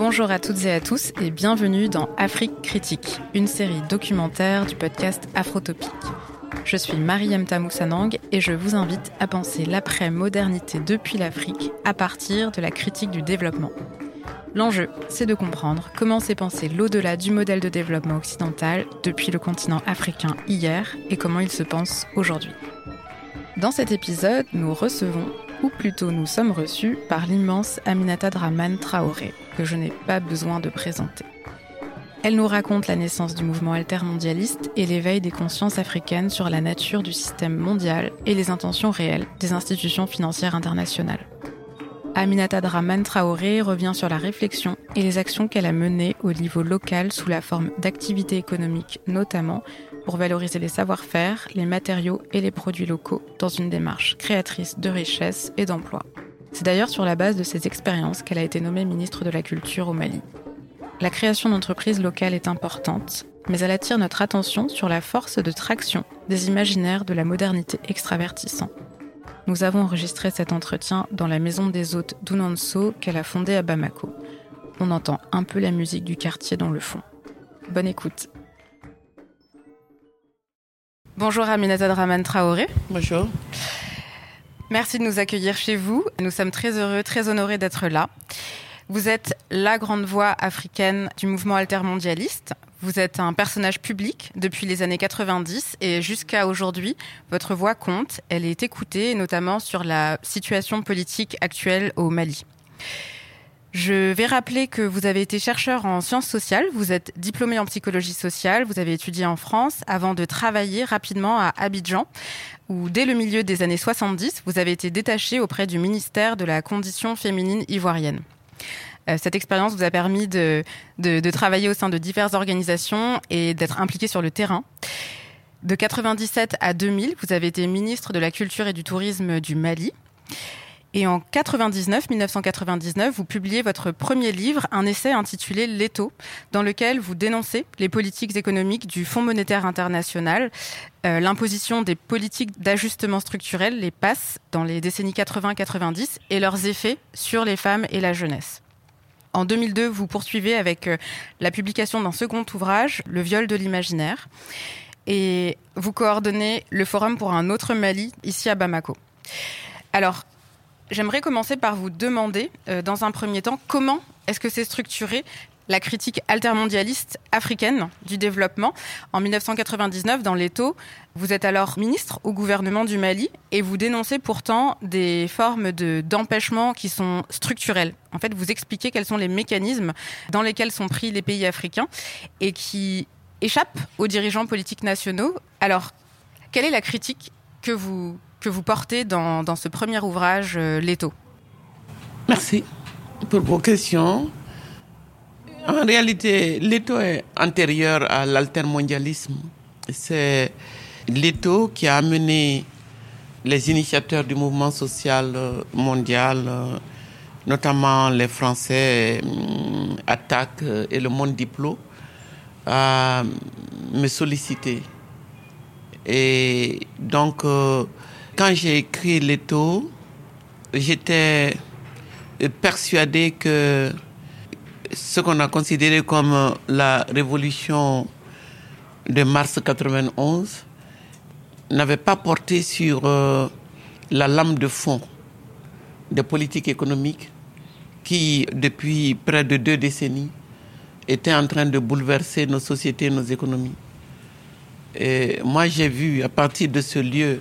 Bonjour à toutes et à tous et bienvenue dans Afrique Critique, une série documentaire du podcast Afrotopique. Je suis Mariam Tamoussanang et je vous invite à penser l'après-modernité depuis l'Afrique à partir de la critique du développement. L'enjeu, c'est de comprendre comment s'est pensé l'au-delà du modèle de développement occidental depuis le continent africain hier et comment il se pense aujourd'hui. Dans cet épisode, nous recevons, ou plutôt nous sommes reçus, par l'immense Aminata Draman Traoré, que je n'ai pas besoin de présenter. Elle nous raconte la naissance du mouvement altermondialiste et l'éveil des consciences africaines sur la nature du système mondial et les intentions réelles des institutions financières internationales. Aminata Draman Traoré revient sur la réflexion et les actions qu'elle a menées au niveau local sous la forme d'activités économiques notamment pour valoriser les savoir-faire, les matériaux et les produits locaux dans une démarche créatrice de richesse et d'emploi. C'est d'ailleurs sur la base de ces expériences qu'elle a été nommée ministre de la Culture au Mali. La création d'entreprises locales est importante, mais elle attire notre attention sur la force de traction des imaginaires de la modernité extravertissant. Nous avons enregistré cet entretien dans la maison des hôtes d'Unanso qu'elle a fondée à Bamako. On entend un peu la musique du quartier dans le fond. Bonne écoute. Bonjour Aminata Draman Traoré. Bonjour. Merci de nous accueillir chez vous. Nous sommes très heureux, très honorés d'être là. Vous êtes la grande voix africaine du mouvement altermondialiste. Vous êtes un personnage public depuis les années 90 et jusqu'à aujourd'hui, votre voix compte. Elle est écoutée, notamment sur la situation politique actuelle au Mali. Je vais rappeler que vous avez été chercheur en sciences sociales, vous êtes diplômé en psychologie sociale, vous avez étudié en France avant de travailler rapidement à Abidjan, où dès le milieu des années 70, vous avez été détaché auprès du ministère de la condition féminine ivoirienne. Euh, cette expérience vous a permis de, de, de, travailler au sein de diverses organisations et d'être impliqué sur le terrain. De 97 à 2000, vous avez été ministre de la Culture et du Tourisme du Mali. Et en 99, 1999, vous publiez votre premier livre, un essai intitulé L'étau, dans lequel vous dénoncez les politiques économiques du Fonds monétaire international, euh, l'imposition des politiques d'ajustement structurel, les PASS, dans les décennies 80-90, et leurs effets sur les femmes et la jeunesse. En 2002, vous poursuivez avec euh, la publication d'un second ouvrage, Le viol de l'imaginaire, et vous coordonnez le Forum pour un autre Mali, ici à Bamako. Alors, J'aimerais commencer par vous demander, euh, dans un premier temps, comment est-ce que c'est structuré la critique altermondialiste africaine du développement. En 1999, dans l'Eto, vous êtes alors ministre au gouvernement du Mali et vous dénoncez pourtant des formes de, d'empêchement qui sont structurelles. En fait, vous expliquez quels sont les mécanismes dans lesquels sont pris les pays africains et qui échappent aux dirigeants politiques nationaux. Alors, quelle est la critique que vous que vous portez dans, dans ce premier ouvrage, euh, L'étau Merci pour vos questions. En réalité, l'étau est antérieur à l'altermondialisme. C'est l'étau qui a amené les initiateurs du mouvement social euh, mondial, euh, notamment les Français, Attaque et le Monde Diplo, à me solliciter. Et donc, quand j'ai écrit Leto, j'étais persuadé que ce qu'on a considéré comme la révolution de mars 91 n'avait pas porté sur euh, la lame de fond des politiques économiques qui, depuis près de deux décennies, étaient en train de bouleverser nos sociétés, nos économies. Et moi, j'ai vu à partir de ce lieu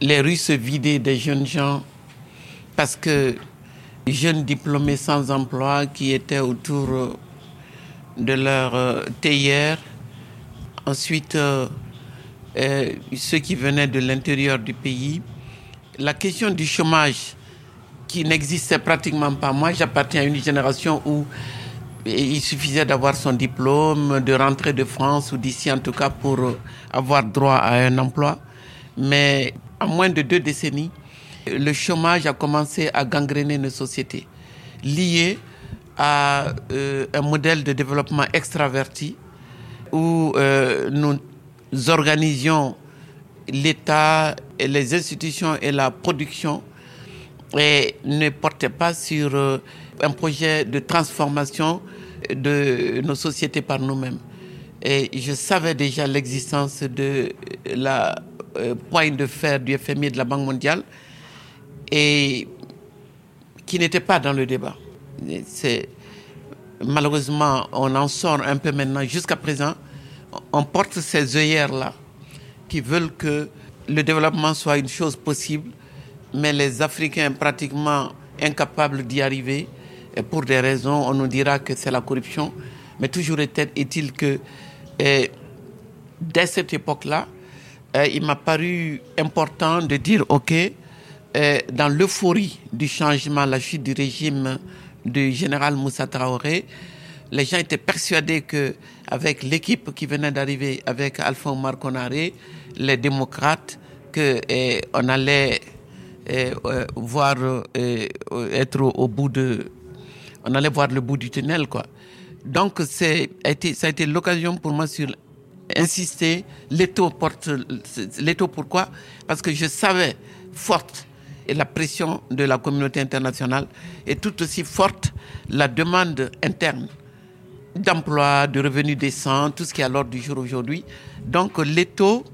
les rues se vidaient des jeunes gens parce que jeunes diplômés sans emploi qui étaient autour euh, de leur euh, théière, ensuite euh, ceux qui venaient de l'intérieur du pays, la question du chômage qui n'existait pratiquement pas. Moi, j'appartiens à une génération où il suffisait d'avoir son diplôme, de rentrer de France ou d'ici en tout cas pour avoir droit à un emploi. Mais en moins de deux décennies, le chômage a commencé à gangréner nos sociétés, lié à euh, un modèle de développement extraverti où euh, nous organisions l'État et les institutions et la production et ne portaient pas sur euh, un projet de transformation de nos sociétés par nous-mêmes. Et je savais déjà l'existence de la euh, poigne de fer du FMI et de la Banque mondiale et qui n'était pas dans le débat. C'est malheureusement on en sort un peu maintenant. Jusqu'à présent, on porte ces œillères là qui veulent que le développement soit une chose possible, mais les Africains pratiquement incapables d'y arriver. Et pour des raisons, on nous dira que c'est la corruption. Mais toujours est-il que eh, dès cette époque-là, eh, il m'a paru important de dire, OK, eh, dans l'euphorie du changement, la chute du régime du général Moussa Traoré, les gens étaient persuadés que avec l'équipe qui venait d'arriver avec Alpha Omar Konaré, les démocrates, que on allait euh, voir euh, être bout de on allait voir le bout du tunnel quoi. Donc ça a été l'occasion pour moi sur insister l'étau porte l'étau pourquoi? Parce que je savais forte et la pression de la communauté internationale est tout aussi forte la demande interne d'emploi, de revenus décents, tout ce qui est à l'ordre du jour aujourd'hui. Donc l'étau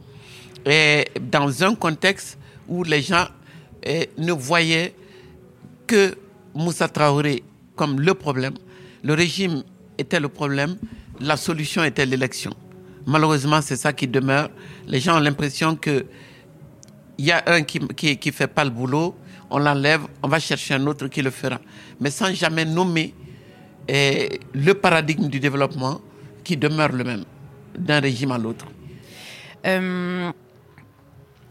est dans un contexte où les gens ne voyaient que Moussa Traoré comme le problème. Le régime était le problème, la solution était l'élection. Malheureusement, c'est ça qui demeure. Les gens ont l'impression que il y a un qui qui fait pas le boulot, on l'enlève, on va chercher un autre qui le fera, mais sans jamais nommer eh, le paradigme du développement qui demeure le même d'un régime à l'autre. Euh,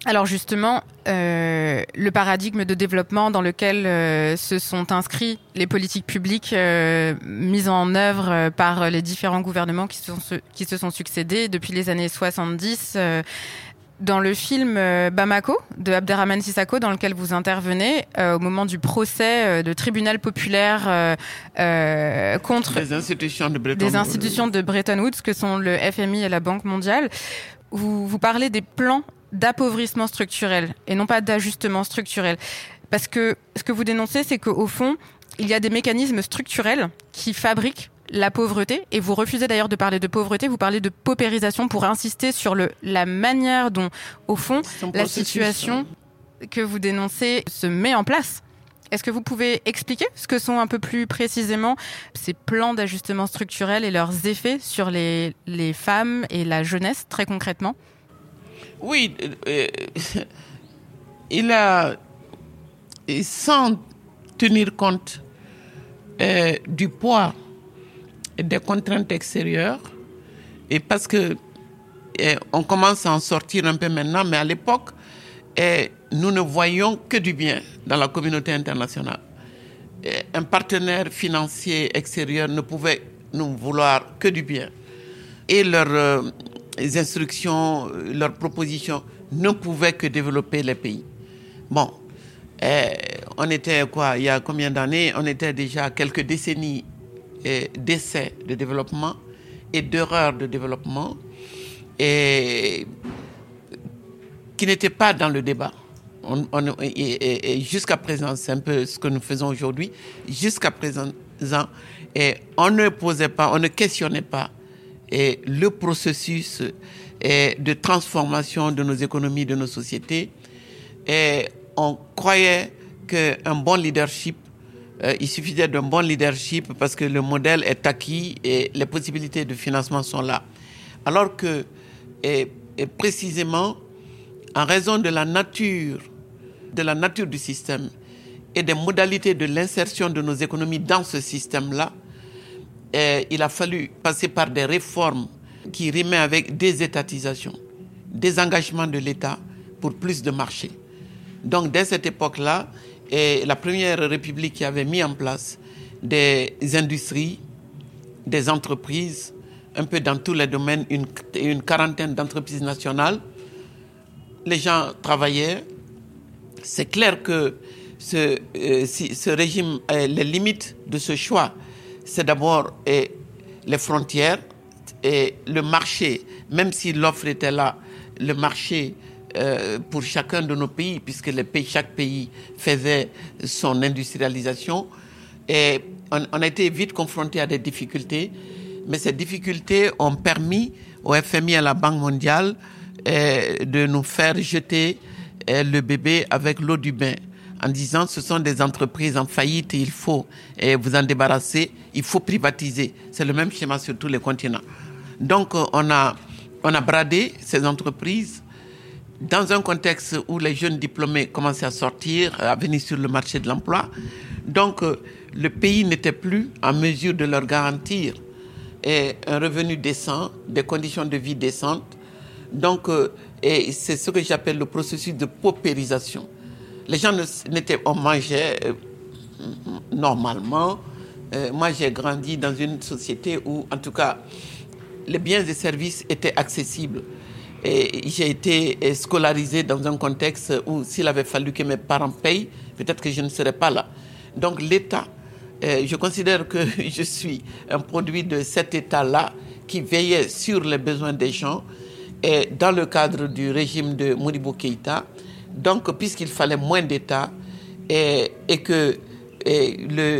alors justement, euh, le paradigme de développement dans lequel euh, se sont inscrits les politiques publiques euh, mises en œuvre par les différents gouvernements qui, sont, qui se sont succédés depuis les années 70 dans le film Bamako de Abderrahmane Sissako, dans lequel vous intervenez au moment du procès de tribunal populaire contre des institutions de Bretton, des institutions de Bretton Woods, que sont le FMI et la Banque mondiale, vous, vous parlez des plans d'appauvrissement structurel et non pas d'ajustement structurel. Parce que ce que vous dénoncez, c'est qu'au fond, il y a des mécanismes structurels qui fabriquent la pauvreté, et vous refusez d'ailleurs de parler de pauvreté, vous parlez de paupérisation pour insister sur le, la manière dont, au fond, la situation que vous dénoncez se met en place. Est-ce que vous pouvez expliquer ce que sont un peu plus précisément ces plans d'ajustement structurel et leurs effets sur les, les femmes et la jeunesse, très concrètement? Oui, euh, il a, sans tenir compte euh, du poids des contraintes extérieures, et parce que euh, on commence à en sortir un peu maintenant, mais à l'époque, nous ne voyons que du bien dans la communauté internationale. un partenaire financier extérieur ne pouvait nous vouloir que du bien. Et leur les instructions, euh, leurs propositions ne pouvaient que développer les pays. Bon, eh, on était quoi, il y a combien d'années On était déjà quelques décennies eh, d'essais de développement et d'erreurs de développement et qui n'étaient pas dans le débat. et, jusqu'à présent, c'est un peu ce que nous faisons aujourd'hui. Jusqu'à présent, et on ne posait pas, on ne questionnait pas et le processus de transformation de nos économies, de nos sociétés. Et on croyait qu'un bon leadership, euh, il suffisait d'un bon leadership parce que le modèle est acquis et les possibilités de financement sont là. Alors que, précisément, en raison de la nature, de la nature du système et des modalités de l'insertion de nos économies dans ce système-là, il a fallu passer par des réformes qui rimaient avec des étatisations, des engagements de l'État pour plus de marchés. Donc, dès cette époque-là, la première république qui avait mis en place des industries, des entreprises, un peu dans tous les domaines, une, quarantaine d'entreprises nationales. Les gens travaillaient. C'est clair que ce, euh, ce régime, les limites de ce choix c'est d'abord les frontières et le marché, même si l'offre était là, le marché euh, pour chacun de nos pays, puisque chaque pays faisait son industrialisation, on, a été vite confronté à des difficultés, mais ces difficultés ont permis au FMI et à la Banque mondiale eh, de nous faire jeter eh, le bébé avec l'eau du bain en disant ce sont des entreprises en faillite il faut eh, vous en débarrasser, il faut privatiser. C'est le même schéma sur tous les continents. Donc on a, on a bradé ces entreprises dans un contexte où les jeunes diplômés commençaient à sortir, à venir sur le marché de l'emploi. Donc le pays n'était plus en mesure de leur garantir un revenu décent, des conditions de vie décentes. Donc, euh, c'est ce que j'appelle le processus de paupérisation. Les gens n'étaient, on mangeait euh, normalement. Euh, moi, j'ai grandi dans une société où, en tout cas, les biens et services étaient accessibles. Et j'ai été scolarisé dans un contexte où, s'il avait fallu que mes parents payent, peut-être que je ne serais pas là. Donc, l'État je considère que je suis un produit de cet État-là qui veillait sur les besoins des gens et dans le cadre du régime de Modibo Keïta. Donc, puisqu'il fallait moins d'État et, que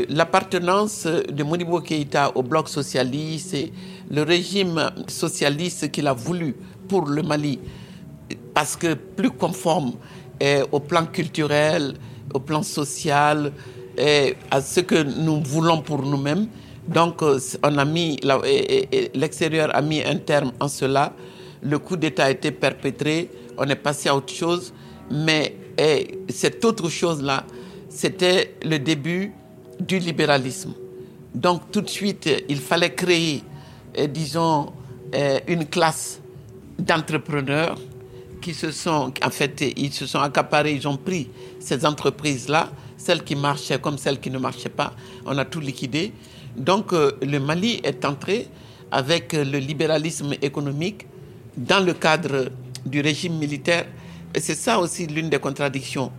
l'appartenance de Modibo Keïta au bloc socialiste et le régime socialiste qu'il a voulu pour le Mali, parce que plus conforme au plan culturel, au plan social, et à ce que nous voulons pour nous-mêmes. Donc, euh, on a mis, l'extérieur a mis un terme en cela. Le coup d'État a été perpétré. On est passé à autre chose. Mais cette autre chose-là, c'était le début du libéralisme. Donc, tout de suite, il fallait créer, disons, une classe d'entrepreneurs qui se sont, en fait, ils se sont accaparés, ils ont pris ces entreprises-là celles qui marchaient comme celles qui ne marchaient pas. On a tout liquidé. Donc euh, le Mali est entré avec le libéralisme économique dans le cadre du régime militaire. Et c'est ça aussi l'une des contradictions.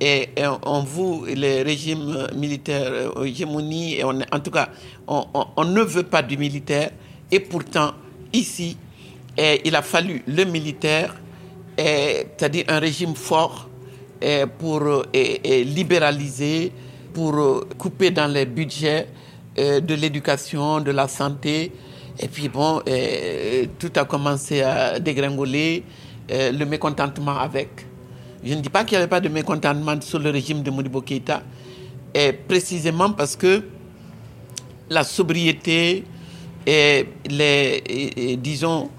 Et, on vous, les régimes militaires, euh, hégémonie, et on, en tout cas, on, ne veut pas du militaire. Et pourtant, ici, il a fallu le militaire, c'est-à-dire un régime fort, pour libéraliser, pour euh, couper dans les budgets de l'éducation, de la santé. Et puis bon, tout a commencé à dégringoler, le mécontentement avec. Je ne dis pas qu'il n'y avait pas de mécontentement sur le régime de Modibo Keïta, et précisément parce que la sobriété et les, disons,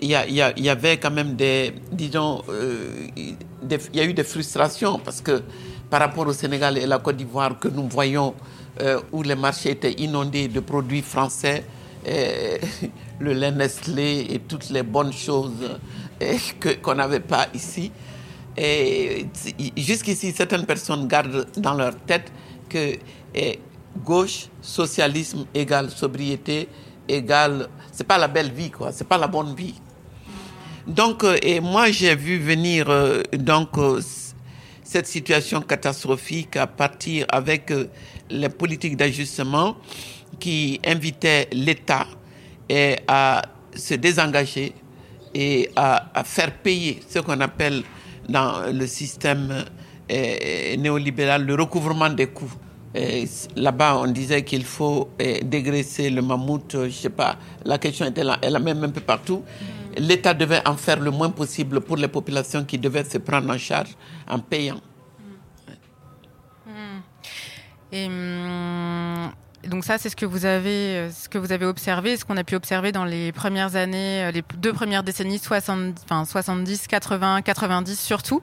il y, avait quand même des, disons, euh, il y a eu des frustrations parce que par rapport au Sénégal et la Côte d'Ivoire que nous voyons euh, où les marchés étaient inondés de produits français, le lait Nestlé et toutes les bonnes choses qu'on n'avait pas ici. Et jusqu'ici, certaines personnes gardent dans leur tête que gauche, socialisme égale sobriété égale. C'est pas la belle vie, quoi. C'est pas la bonne vie. Donc, euh, et moi, j'ai vu venir euh, donc euh, cette situation catastrophique à partir avec les politiques d'ajustement qui invitaient l'État à se désengager et à faire payer ce qu'on appelle dans le système néolibéral le recouvrement des coûts. Là-bas, on disait qu'il faut dégraisser le mammouth, je sais pas, la question était là, elle a même un peu partout l'État devait en faire le moins possible pour les populations qui devaient se prendre en charge en payant. Hmm. Et hum, donc ça, c'est ce que vous avez, euh, ce que vous avez observé, ce qu'on a pu observer dans les premières années, euh, les deux premières décennies, 70, enfin 70, 80, 90 surtout.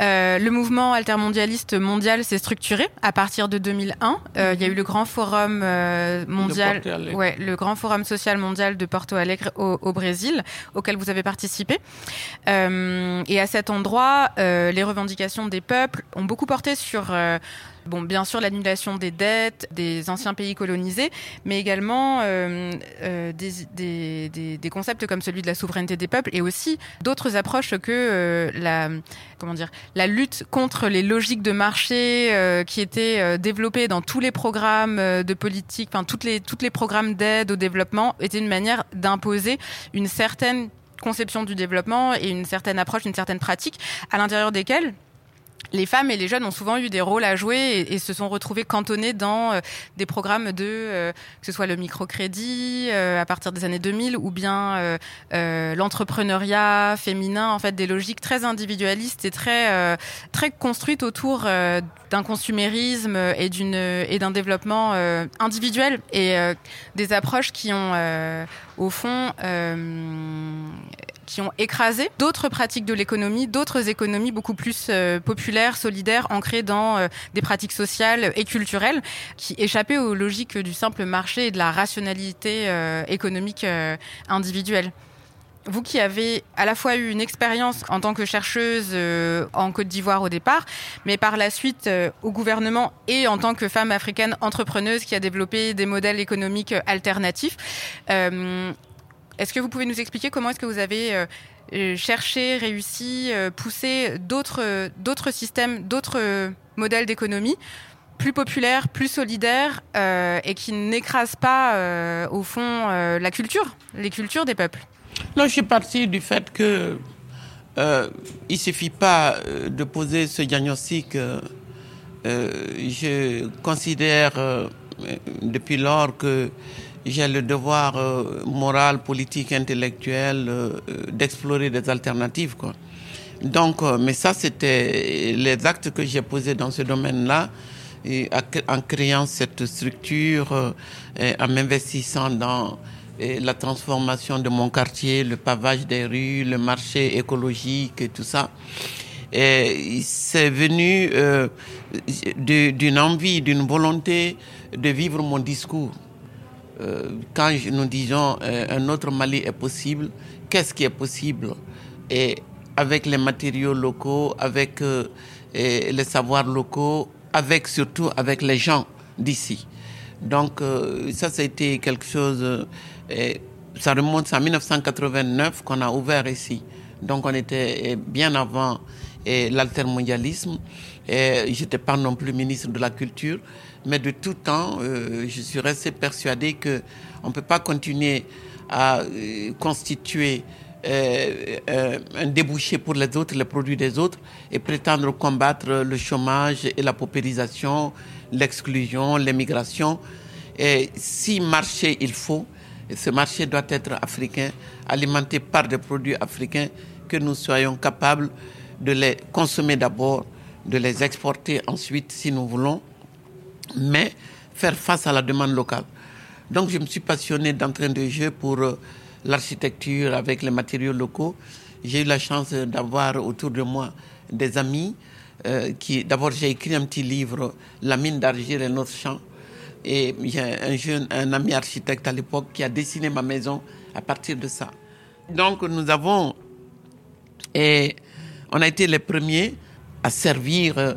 Euh, le mouvement altermondialiste mondial s'est structuré à partir de 2001. Euh, il y a eu le grand forum euh, mondial, ouais, le grand forum social mondial de Porto Alegre au, au Brésil, auquel vous avez participé. Euh, et à cet endroit, les revendications des peuples ont beaucoup porté sur Bon, bien sûr, l'annulation des dettes des anciens pays colonisés, mais également euh, euh, des, concepts comme celui de la souveraineté des peuples et aussi d'autres approches que euh, la, comment dire, la lutte contre les logiques de marché qui étaient développées dans tous les programmes de politique, enfin toutes les, toutes les programmes d'aide au développement étaient une manière d'imposer une certaine conception du développement et une certaine approche, une certaine pratique, à l'intérieur desquelles les femmes et les jeunes ont souvent eu des rôles à jouer et, se sont retrouvés cantonnés dans euh, des programmes de, euh, que ce soit le microcrédit euh, à partir des années 2000 ou bien l'entrepreneuriat féminin, en fait des logiques très individualistes et très très construites autour d'un consumérisme et d'une et d'un développement individuel et des approches qui ont au fond qui ont écrasé d'autres pratiques de l'économie, d'autres économies beaucoup plus euh, populaires, solidaires, ancrées dans euh, des pratiques sociales et culturelles, qui échappaient aux logiques du simple marché et de la rationalité euh, économique individuelle. Vous qui avez à la fois eu une expérience en tant que chercheuse en Côte d'Ivoire au départ, mais par la suite au gouvernement et en tant que femme africaine entrepreneuse qui a développé des modèles économiques alternatifs, est-ce que vous pouvez nous expliquer comment est-ce que vous avez euh, euh, cherché, réussi, euh, poussé d'autres systèmes, d'autres modèles d'économie plus populaires, plus solidaires et qui n'écrasent pas au fond la culture, les cultures des peuples? Non, je suis parti du fait que il suffit pas de poser ce diagnostic. je considère depuis lors que j'ai le devoir euh, moral, politique, intellectuel euh, euh, d'explorer des alternatives. Quoi. Donc, mais ça, c'était les actes que j'ai posés dans ce domaine-là, en créant cette structure, en m'investissant dans la transformation de mon quartier, le pavage des rues, le marché écologique et tout ça. C'est venu d'une envie, d'une volonté de vivre mon discours. Euh, quand nous disons euh, un autre Mali est possible, qu'est-ce qui est possible? Et avec les matériaux locaux, avec euh, les savoirs locaux, avec surtout avec les gens d'ici. Donc ça, été quelque chose. ça remonte à 1989 qu'on a ouvert ici. Donc on était bien avant l'altermondialisme. Je n'étais pas non plus ministre de la Culture. Mais de tout temps, euh, je suis resté persuadé que on ne peut pas continuer à euh, constituer un débouché pour les autres, les produits des autres, et prétendre combattre le chômage et la paupérisation, l'exclusion, l'émigration. Et si marché il faut, ce marché doit être africain, alimenté par des produits africains, que nous soyons capables de les consommer d'abord, de les exporter ensuite si nous voulons, mais faire face à la demande locale. Donc je me suis passionné d'entrain de jeu pour euh, l'architecture avec les matériaux locaux. J'ai eu la chance d'avoir autour de moi des amis euh, qui, d'abord j'ai écrit un petit livre, La mine d'argile et notre champ. Et j'ai un jeune, un ami architecte à l'époque qui a dessiné ma maison à partir de ça. Donc nous avons, et on a été les premiers à servir euh,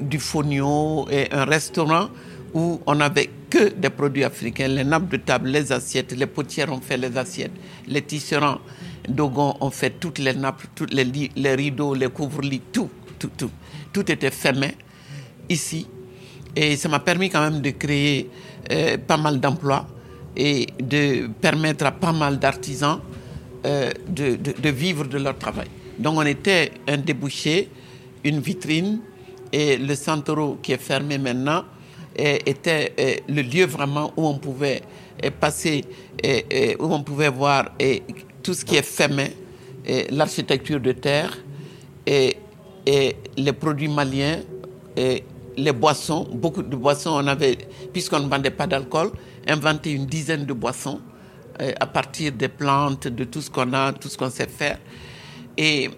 du fonio et un restaurant où on n'avait que des produits africains, les nappes de table, les assiettes, les potières ont fait les assiettes, les tisserands Dogon ont fait toutes les nappes, les rideaux, les couvre-lits, tout, tout, tout. Tout était fait main ici. Et ça m'a permis quand même de créer euh, pas mal d'emplois et de permettre à pas mal d'artisans euh, de, vivre de leur travail. Donc on était un débouché, une vitrine, et le centre qui est fermé maintenant était le lieu vraiment où on pouvait passer, où on pouvait voir tout ce qui est main, l'architecture de terre, et, les produits maliens, et les boissons, beaucoup de boissons, on avait, puisqu'on ne vendait pas d'alcool, inventé une dizaine de boissons à partir des plantes, de tout ce qu'on a, tout ce qu'on sait faire. Et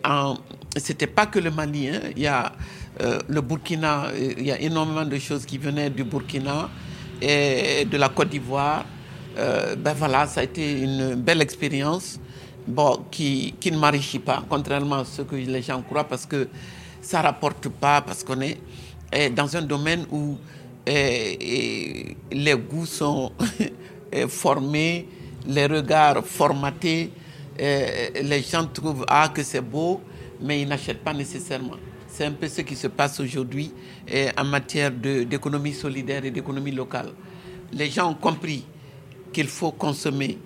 c'était pas que le Mali, hein. il y a euh, le Burkina, euh, il y a énormément de choses qui venaient du Burkina et de la Côte d'Ivoire. Euh, ben voilà, ça a été une belle expérience bon, qui, qui ne m'enrichit pas, contrairement à ce que les gens croient, parce que ça ne rapporte pas, parce qu'on est, dans un domaine où les goûts sont formés, les regards formatés, les gens trouvent ah, que c'est beau, mais ils n'achètent pas nécessairement. C'est un peu ce qui se passe aujourd'hui eh, en matière d'économie solidaire et d'économie locale. Les gens ont compris qu'il faut consommer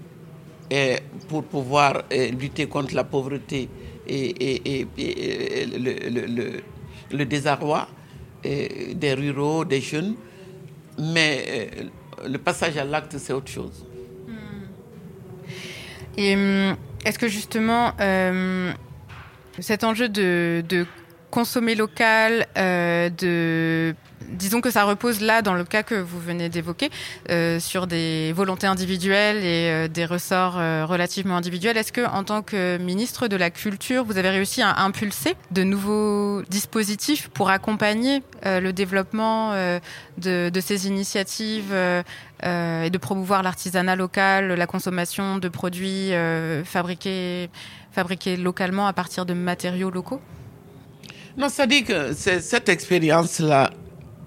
eh, pour pouvoir lutter contre la pauvreté et, le désarroi des ruraux, des jeunes, mais le passage à l'acte, c'est autre chose. Et hum, est-ce que justement, euh, cet enjeu de, de consommer local, euh, de disons que ça repose là, dans le cas que vous venez d'évoquer, euh, sur des volontés individuelles et euh, des ressorts relativement individuels. Est-ce que, en tant que ministre de la Culture, vous avez réussi à impulser de nouveaux dispositifs pour accompagner le développement de, ces initiatives et de promouvoir l'artisanat local, la consommation de produits fabriqués localement à partir de matériaux locaux? Non, ça dit que cette expérience-là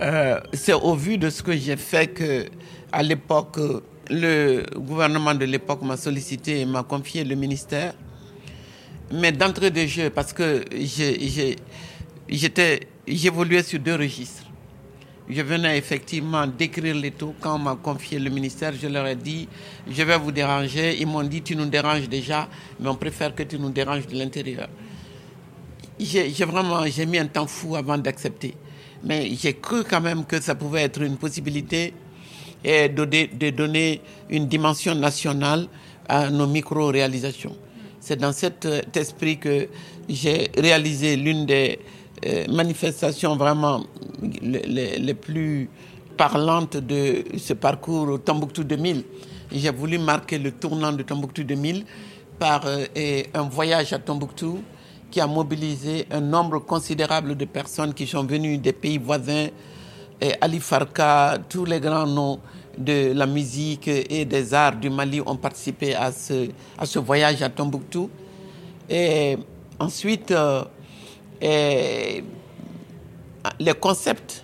euh, c'est au vu de ce que j'ai fait que, à l'époque, le gouvernement de l'époque m'a sollicité et m'a confié le ministère. Mais d'entrée de jeu, parce que j'évoluais sur deux registres. Je venais effectivement d'écrire les taux. Quand on m'a confié le ministère, je leur ai dit, je vais vous déranger. Ils m'ont dit, tu nous déranges déjà, mais on préfère que tu nous déranges de l'intérieur. J'ai vraiment, j'ai mis un temps fou avant d'accepter mais j'ai cru quand même que ça pouvait être une possibilité de, de donner une dimension nationale à nos micro-réalisations. C'est dans cet esprit que j'ai réalisé l'une des euh, manifestations vraiment les, les, plus parlantes de ce parcours Tombouctou 2000. J'ai voulu marquer le tournant de Tombouctou 2000 par euh, un voyage à Tombouctou qui a mobilisé un nombre considérable de personnes qui sont venues des pays voisins. Ali Farka, tous les grands noms de la musique et des arts du Mali ont participé à ce, voyage à Tombouctou. Et ensuite, euh, et les concepts,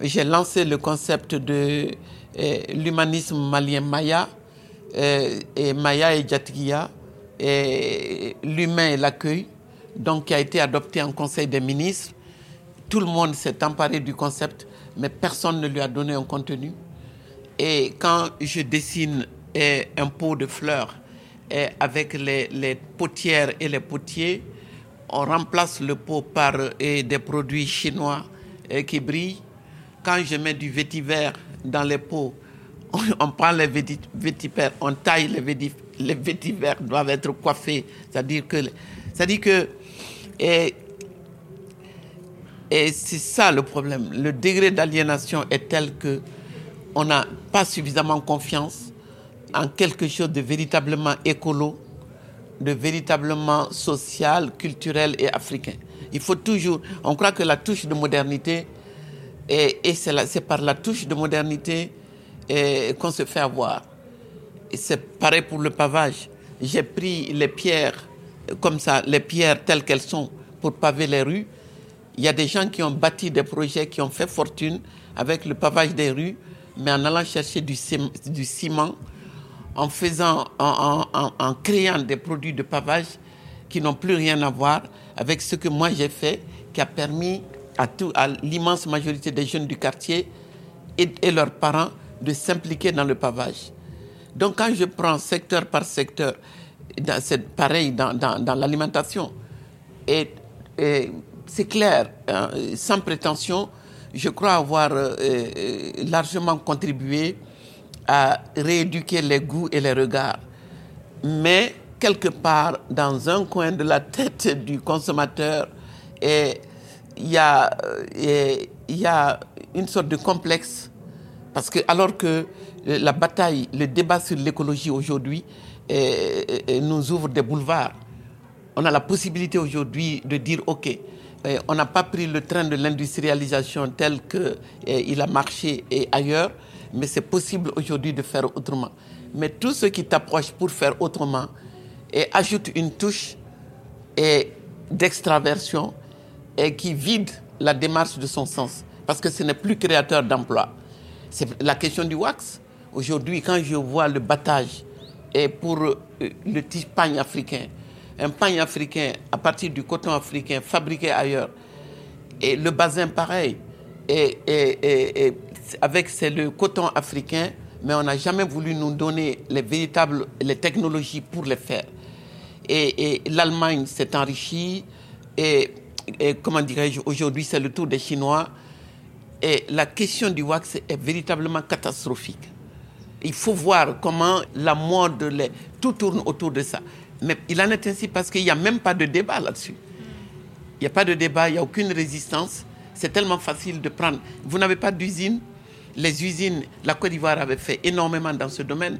j'ai lancé le concept de l'humanisme malien Maya, et Maya et Jatgiya, et l'humain et l'accueil donc qui a été adopté en Conseil des ministres. Tout le monde s'est emparé du concept, mais personne ne lui a donné un contenu. Et quand je dessine un pot de fleurs avec les, potières et les potiers, on remplace le pot par des produits chinois qui brillent. Quand je mets du vétiver dans les pots, on, prend les vétivers, on taille les vétivers, les vétivers doivent être coiffés. C'est-à-dire que et, et c'est ça le problème. Le degré d'aliénation est tel que on n'a pas suffisamment confiance en quelque chose de véritablement écolo, de véritablement social, culturel et africain. Il faut toujours, on croit que la touche de modernité, et, et c'est par la touche de modernité qu'on se fait avoir. C'est pareil pour le pavage. J'ai pris les pierres comme ça, les pierres telles qu'elles sont, pour paver les rues. Il y a des gens qui ont bâti des projets qui ont fait fortune avec le pavage des rues, mais en allant chercher du, ciment, en faisant, en, créant des produits de pavage qui n'ont plus rien à voir avec ce que moi j'ai fait, qui a permis à, l'immense majorité des jeunes du quartier et, leurs parents de s'impliquer dans le pavage. Donc quand je prends secteur par secteur, c'est pareil dans, dans, l'alimentation. Et, c'est clair, hein, sans prétention, je crois avoir euh, euh, largement contribué à rééduquer les goûts et les regards. Mais quelque part, dans un coin de la tête du consommateur, il y, a, y a une sorte de complexe. Parce que alors que la bataille, le débat sur l'écologie aujourd'hui et, nous ouvre des boulevards. On a la possibilité aujourd'hui de dire, OK, eh, on n'a pas pris le train de l'industrialisation tel qu'il eh, a marché et ailleurs, mais c'est possible aujourd'hui de faire autrement. Mais tout ce qui t'approche pour faire autrement et ajoute une touche d'extraversion et qui vide la démarche de son sens, parce que ce n'est plus créateur d'emplois. C'est la question du wax. Aujourd'hui, quand je vois le battage et pour euh, le type pagne africain. Un pagne africain à partir du coton africain fabriqué ailleurs. Et le bazin pareil. Et, avec c'est le coton africain, mais on n'a jamais voulu nous donner les véritables les technologies pour les faire. Et, l'Allemagne s'est enrichie et comment dirais-je, aujourd'hui c'est le tour des Chinois. Et la question du wax est véritablement catastrophique. Il faut voir comment la mode, tout tourne autour de ça. Mais il en est ainsi parce qu'il n'y a même pas de débat là-dessus. Il n'y a pas de débat, il n'y a aucune résistance. C'est tellement facile de prendre. Vous n'avez pas d'usine. Les usines, la Côte d'Ivoire avait fait énormément dans ce domaine.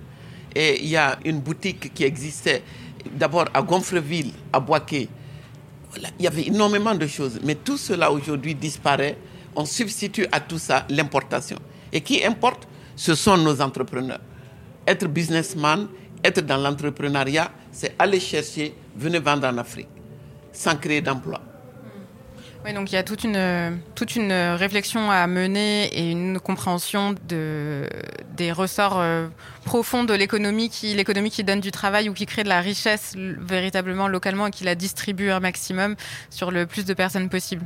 Et il y a une boutique qui existait d'abord à Gonfreville, à Boaké. Il y avait énormément de choses. Mais tout cela aujourd'hui disparaît. On substitue à tout ça l'importation. Et qui importe? Ce sont nos entrepreneurs. Être businessman, être dans l'entrepreneuriat, c'est aller chercher, venir vendre en Afrique, sans créer d'emploi. Oui, donc il y a toute une, toute une réflexion à mener et une compréhension de, des ressorts euh, profonds de l'économie qui, l'économie qui donne du travail ou qui crée de la richesse véritablement localement et qui la distribue un maximum sur le plus de personnes possible.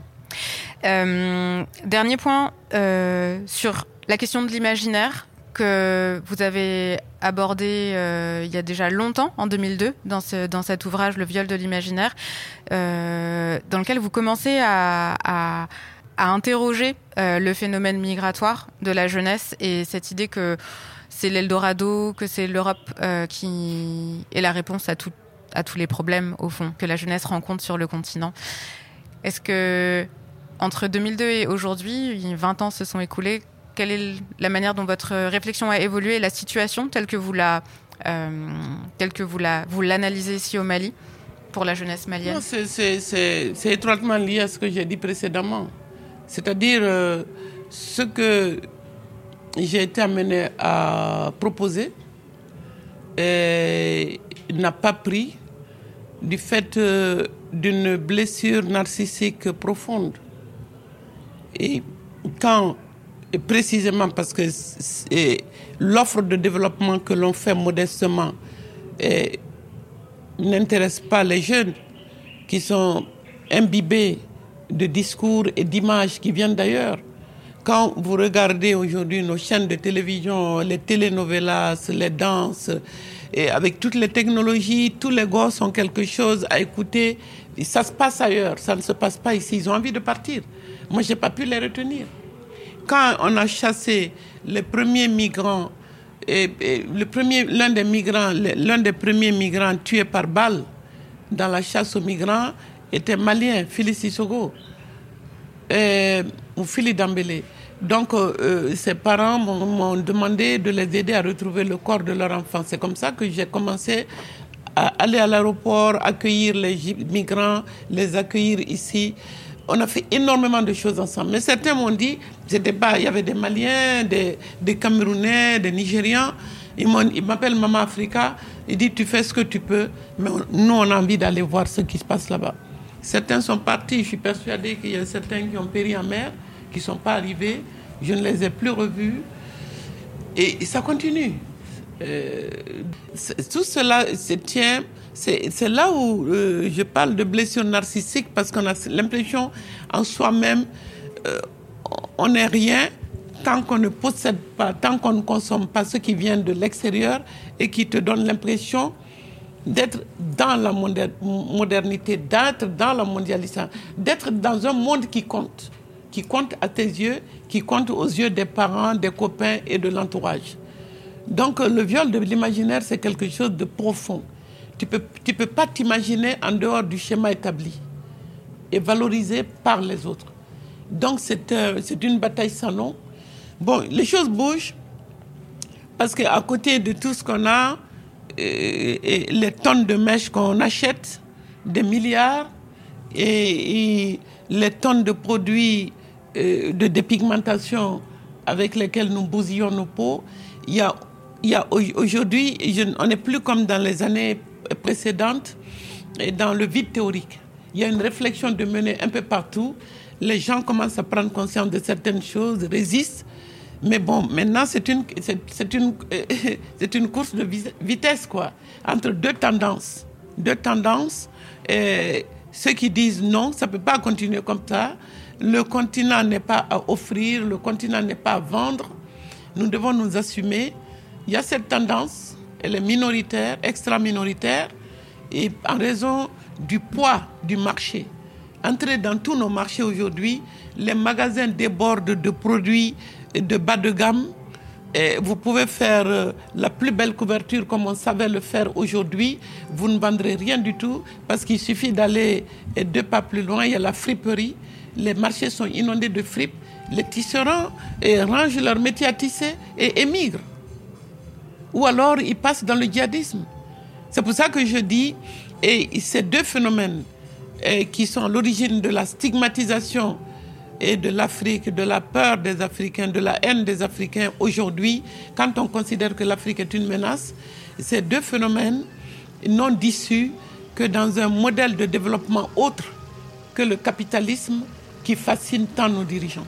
Euh, dernier point euh, sur la question de l'imaginaire que vous avez abordé euh, il y a déjà longtemps, en 2002, dans, ce, dans cet ouvrage Le viol de l'imaginaire, euh, dans lequel vous commencez à, interroger euh, le phénomène migratoire de la jeunesse et cette idée que c'est l'Eldorado, que c'est l'Europe qui est la réponse à, à tous les problèmes, au fond, que la jeunesse rencontre sur le continent. Est-ce que, entre 2002 et aujourd'hui, 20 ans se sont écoulés, quelle est la manière dont votre réflexion a évolué, la situation telle que vous la, euh, telle que vous la, vous l'analysez ici au Mali pour la jeunesse malienne? C'est étroitement lié à ce que j'ai dit précédemment. C'est-à-dire euh, ce que j'ai été amené à proposer n'a pas pris du fait euh, d'une blessure narcissique profonde. Et quand précisément parce que l'offre de développement que l'on fait modestement n'intéresse pas les jeunes qui sont imbibés de discours et d'images qui viennent d'ailleurs. Quand vous regardez aujourd'hui nos chaînes de télévision, les telenovelas, les danses, et avec toutes les technologies, tous les gosses ont quelque chose à écouter. Ça se passe ailleurs, ça ne se passe pas ici. Ils ont envie de partir. Moi, je n'ai pas pu les retenir quand on a chassé les premiers migrants, l'un des migrants, l'un des premiers migrants tués par balle dans la chasse aux migrants était malien, Philippe Sissoko, ou Philippe Dambélé. Donc, euh, euh, ses parents m'ont demandé de les aider à retrouver le corps de leur enfant. C'est comme ça que j'ai commencé à aller à l'aéroport, accueillir les migrants, les accueillir ici on a fait énormément de choses ensemble. Mais certains m'ont dit, pas, il y avait des Maliens, des, des Camerounais, des Nigérians. Ils m'appellent Maman Africa. Ils disent, tu fais ce que tu peux. Mais nous, on a envie d'aller voir ce qui se passe là-bas. Certains sont partis. Je suis persuadée qu'il y a certains qui ont péri en mer, qui ne sont pas arrivés. Je ne les ai plus revus. Et, ça continue. Euh, tout cela se tient c'est là où euh, je parle de blessure narcissique parce qu'on a l'impression en soi-même, euh, on n'est rien tant qu'on ne possède pas, tant qu'on ne consomme pas ce qui vient de l'extérieur et qui te donne l'impression d'être dans la modernité, d'être dans la mondialisation, d'être dans un monde qui compte, qui compte à tes yeux, qui compte aux yeux des parents, des copains et de l'entourage. Donc le viol de l'imaginaire, c'est quelque chose de profond tu ne peux, tu peux pas t'imaginer en dehors du schéma établi et valorisé par les autres. Donc c'est euh, une bataille sans nom. Bon, les choses bougent parce qu'à côté de tout ce qu'on a, euh, les tonnes de mèches qu'on achète, des milliards, et, les tonnes de produits euh, de dépigmentation avec lesquels nous bousillons nos peaux, il y a, il y a aujourd'hui, on n'est plus comme dans les années précédente et dans le vide théorique. Il y a une réflexion de mener un peu partout. Les gens commencent à prendre conscience de certaines choses, résistent. Mais bon, maintenant, c'est une, c'est, une, c'est une course de vitesse, quoi, entre deux tendances. Deux tendances. Et ceux qui disent non, ça ne peut pas continuer comme ça. Le continent n'est pas à offrir, le continent n'est pas à vendre. Nous devons nous assumer. Il y a cette tendance elle est minoritaire, extra-minoritaire, et en raison du poids du marché. Entrez dans tous nos marchés aujourd'hui, les magasins débordent de produits de bas de gamme. Et vous pouvez faire euh, la plus belle couverture comme on savait le faire aujourd'hui. Vous ne vendrez rien du tout parce qu'il suffit d'aller deux pas plus loin. Il y a la friperie. Les marchés sont inondés de fripes. Les tisserands rangent leur métier à tisser et émigrent. Ou alors ils passent dans le djihadisme. C'est pour ça que je dis, et ces deux phénomènes qui sont l'origine de la stigmatisation et de l'Afrique, de la peur des Africains, de la haine des Africains aujourd'hui, quand on considère que l'Afrique est une menace, ces deux phénomènes n'ont d'issue que dans un modèle de développement autre que le capitalisme qui fascine tant nos dirigeants.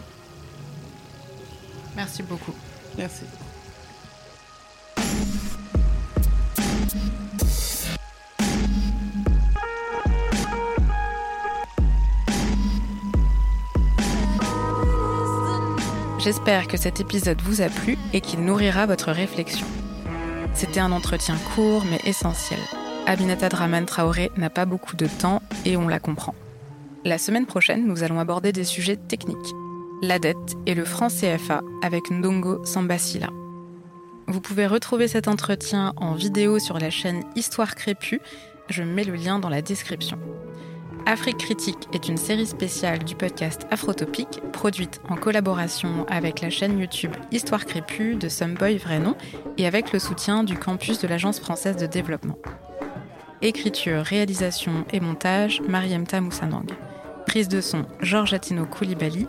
Merci beaucoup. Merci. J'espère que cet épisode vous a plu et qu'il nourrira votre réflexion. C'était un entretien court mais essentiel. Aminata Draman Traoré n'a pas beaucoup de temps et on la comprend. La semaine prochaine, nous allons aborder des sujets techniques. La dette et le franc CFA avec Ndongo Sambasila. Vous pouvez retrouver cet entretien en vidéo sur la chaîne Histoire Crépue. Je mets le lien dans la description. Afrique Critique est une série spéciale du podcast Afrotopique, produite en collaboration avec la chaîne YouTube Histoire Crépue de Someboy Vrai Nom et avec le soutien du campus de l'Agence française de développement. Écriture, réalisation et montage, Mariemta Moussanang. Prise de son, Georges Atino Koulibaly.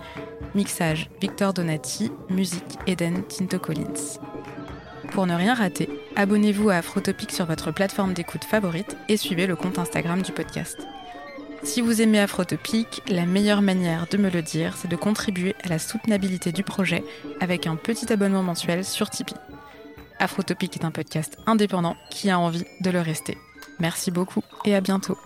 Mixage, Victor Donati. Musique, Eden Tinto Collins. Pour ne rien rater, abonnez-vous à Afrotopique sur votre plateforme d'écoute favorite et suivez le compte Instagram du podcast. Si vous aimez Afrotopique, la meilleure manière de me le dire, c'est de contribuer à la soutenabilité du projet avec un petit abonnement mensuel sur Tipeee. Afrotopique est un podcast indépendant qui a envie de le rester. Merci beaucoup et à bientôt.